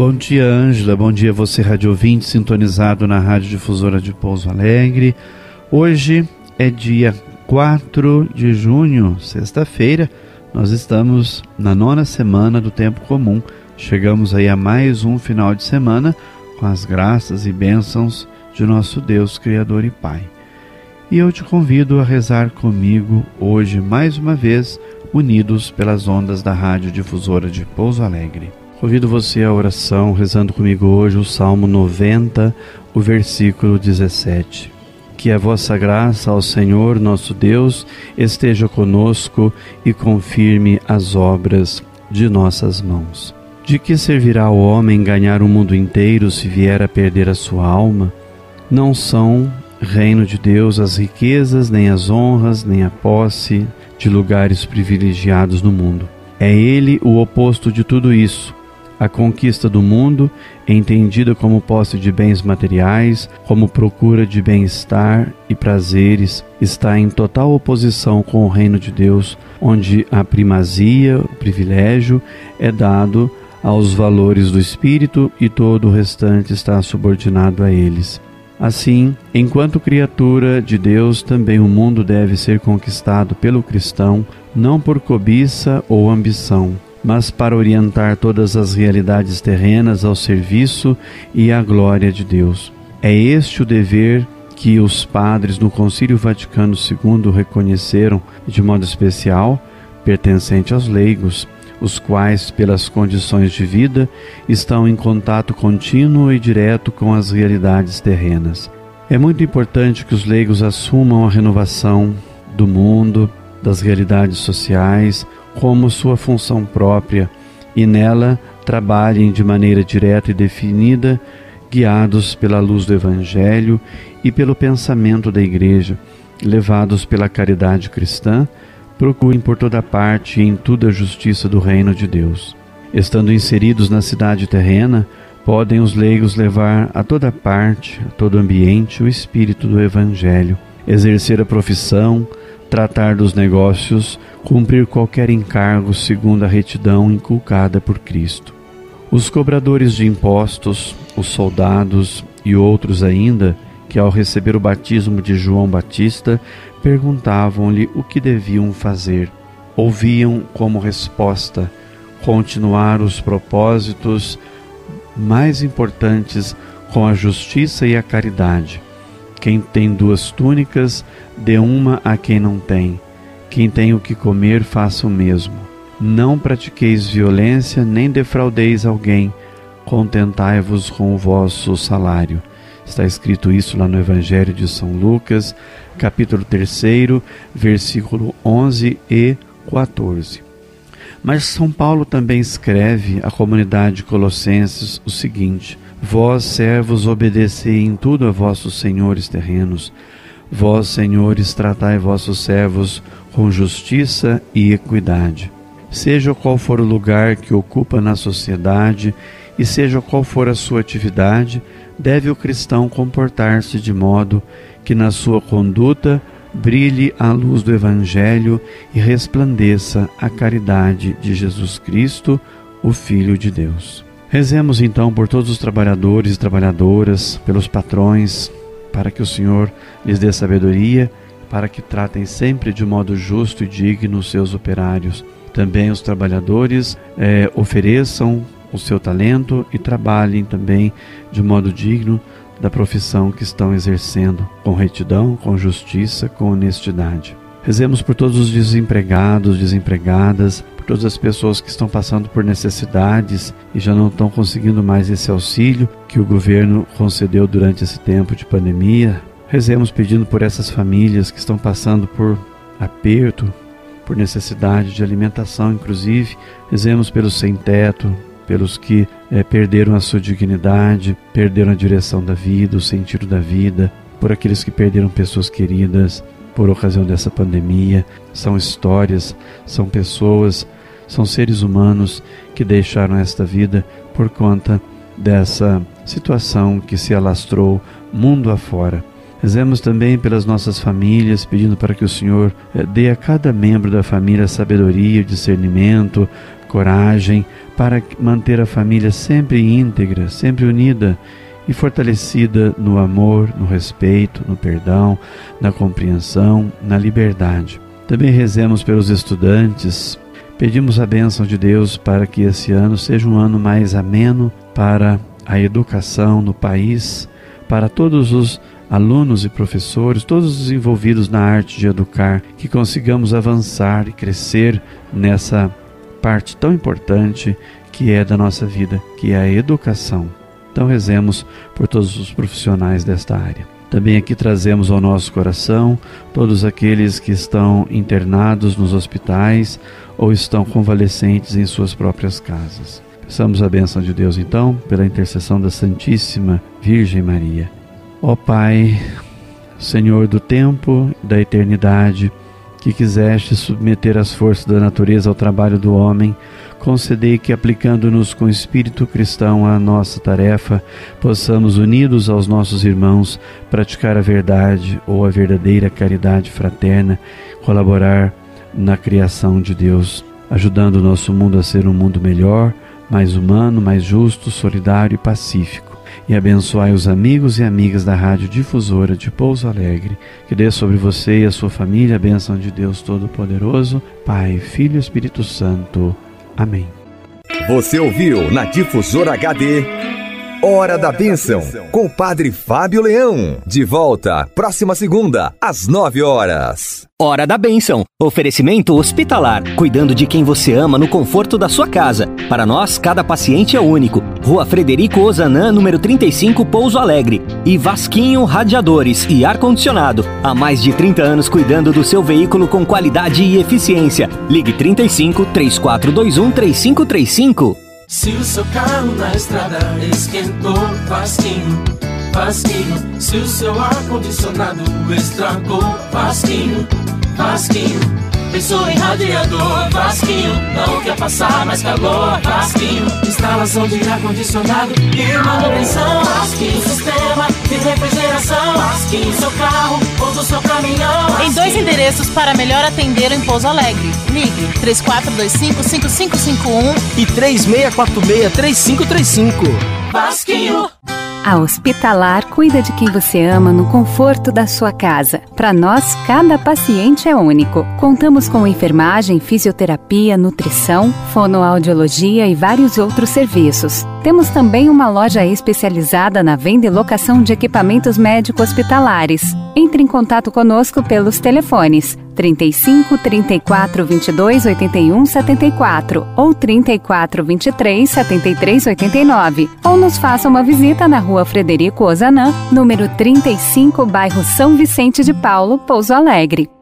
Bom dia, Ângela. Bom dia, você, rádio ouvinte, sintonizado na Rádio Difusora de Pouso Alegre. Hoje é dia 4 de junho, sexta-feira. Nós estamos na nona semana do tempo comum. Chegamos aí a mais um final de semana com as graças e bênçãos de nosso Deus, Criador e Pai. E eu te convido a rezar comigo hoje, mais uma vez, unidos pelas ondas da Rádio Difusora de Pouso Alegre. Convido você à oração, rezando comigo hoje o Salmo 90, o versículo 17. Que a vossa graça ao Senhor nosso Deus esteja conosco e confirme as obras de nossas mãos. De que servirá ao homem ganhar o mundo inteiro se vier a perder a sua alma? Não são reino de Deus as riquezas, nem as honras, nem a posse de lugares privilegiados no mundo. É ele o oposto de tudo isso a conquista do mundo, entendida como posse de bens materiais, como procura de bem-estar e prazeres, está em total oposição com o reino de Deus, onde a primazia, o privilégio, é dado aos valores do espírito e todo o restante está subordinado a eles. Assim, enquanto criatura de Deus, também o mundo deve ser conquistado pelo cristão, não por cobiça ou ambição, mas para orientar todas as realidades terrenas ao serviço e à glória de Deus. É este o dever que os padres no Concílio Vaticano II reconheceram de modo especial, pertencente aos leigos, os quais, pelas condições de vida, estão em contato contínuo e direto com as realidades terrenas. É muito importante que os leigos assumam a renovação do mundo, das realidades sociais, como sua função própria e nela trabalhem de maneira direta e definida, guiados pela luz do Evangelho e pelo pensamento da Igreja, levados pela caridade cristã, procurem por toda parte e em tudo a justiça do reino de Deus. Estando inseridos na cidade terrena, podem os leigos levar a toda parte, a todo ambiente, o espírito do Evangelho, exercer a profissão, tratar dos negócios, cumprir qualquer encargo segundo a retidão inculcada por Cristo. Os cobradores de impostos, os soldados e outros ainda, que ao receber o batismo de João Batista, perguntavam-lhe o que deviam fazer. Ouviam como resposta continuar os propósitos mais importantes com a justiça e a caridade quem tem duas túnicas, dê uma a quem não tem. Quem tem o que comer, faça o mesmo. Não pratiqueis violência, nem defraudeis alguém. Contentai-vos com o vosso salário. Está escrito isso lá no Evangelho de São Lucas, capítulo 3, versículo 11 e 14. Mas São Paulo também escreve à comunidade de Colossenses o seguinte: Vós, servos, obedecei em tudo a vossos senhores terrenos. Vós, senhores, tratai vossos servos com justiça e equidade. Seja qual for o lugar que ocupa na sociedade e seja qual for a sua atividade, deve o cristão comportar-se de modo que na sua conduta brilhe a luz do Evangelho e resplandeça a caridade de Jesus Cristo, o Filho de Deus. Rezemos então por todos os trabalhadores e trabalhadoras, pelos patrões, para que o Senhor lhes dê sabedoria, para que tratem sempre de modo justo e digno os seus operários. Também os trabalhadores eh, ofereçam o seu talento e trabalhem também de modo digno da profissão que estão exercendo, com retidão, com justiça, com honestidade. Rezemos por todos os desempregados, desempregadas, por todas as pessoas que estão passando por necessidades e já não estão conseguindo mais esse auxílio que o governo concedeu durante esse tempo de pandemia. Rezemos pedindo por essas famílias que estão passando por aperto, por necessidade de alimentação, inclusive. Rezemos pelos sem-teto, pelos que é, perderam a sua dignidade, perderam a direção da vida, o sentido da vida, por aqueles que perderam pessoas queridas por ocasião dessa pandemia. São histórias, são pessoas, são seres humanos que deixaram esta vida por conta dessa situação que se alastrou mundo afora. Rezemos também pelas nossas famílias, pedindo para que o Senhor eh, dê a cada membro da família sabedoria, discernimento, coragem, para manter a família sempre íntegra, sempre unida e fortalecida no amor, no respeito, no perdão, na compreensão, na liberdade. Também rezemos pelos estudantes, pedimos a bênção de Deus para que esse ano seja um ano mais ameno para a educação no país, para todos os alunos e professores, todos os envolvidos na arte de educar, que consigamos avançar e crescer nessa parte tão importante que é da nossa vida, que é a educação. Então rezemos por todos os profissionais desta área. Também aqui trazemos ao nosso coração todos aqueles que estão internados nos hospitais ou estão convalescentes em suas próprias casas. Peçamos a bênção de Deus então, pela intercessão da Santíssima Virgem Maria. Ó Pai, Senhor do tempo e da eternidade, que quiseste submeter as forças da natureza ao trabalho do homem, concedei que, aplicando-nos com espírito cristão à nossa tarefa, possamos, unidos aos nossos irmãos, praticar a verdade ou a verdadeira caridade fraterna, colaborar na criação de Deus, ajudando o nosso mundo a ser um mundo melhor, mais humano, mais justo, solidário e pacífico e abençoai os amigos e amigas da Rádio Difusora de Pouso Alegre. Que dê sobre você e a sua família a bênção de Deus Todo-Poderoso, Pai, Filho e Espírito Santo. Amém. Você ouviu na Difusora HD Hora da Bênção, com o Padre Fábio Leão. De volta, próxima segunda, às nove horas. Hora da Bênção. Oferecimento hospitalar. Cuidando de quem você ama no conforto da sua casa. Para nós, cada paciente é único. Rua Frederico Ozanam, número 35, Pouso Alegre. E Vasquinho Radiadores e Ar-Condicionado. Há mais de 30 anos cuidando do seu veículo com qualidade e eficiência. Ligue 35 3421 3535. Se o seu carro na estrada esquentou, Vasquinho, Vasquinho. Se o seu ar-condicionado estragou, Vasquinho, Vasquinho. Pensou em radiador, Vasquinho. Não quer passar mais calor, Vasquinho. Instalação de ar-condicionado e manutenção, Vasquinho. Sistema de refrigeração, Vasquinho. Seu carro do seu caminhão. Em dois endereços para melhor atender em Pouso Alegre. Ligue 3425-5551 e 3646-3535. Vasquinho. A Hospitalar cuida de quem você ama no conforto da sua casa. Para nós, cada paciente é único. Contamos com enfermagem, fisioterapia, nutrição, fonoaudiologia e vários outros serviços. Temos também uma loja especializada na venda e locação de equipamentos médico-hospitalares. Entre em contato conosco pelos telefones 35 34 22 81 74 ou 34 23 73 89 ou nos faça uma visita na rua Frederico Ozanam, número 35, bairro São Vicente de Paulo, Pouso Alegre.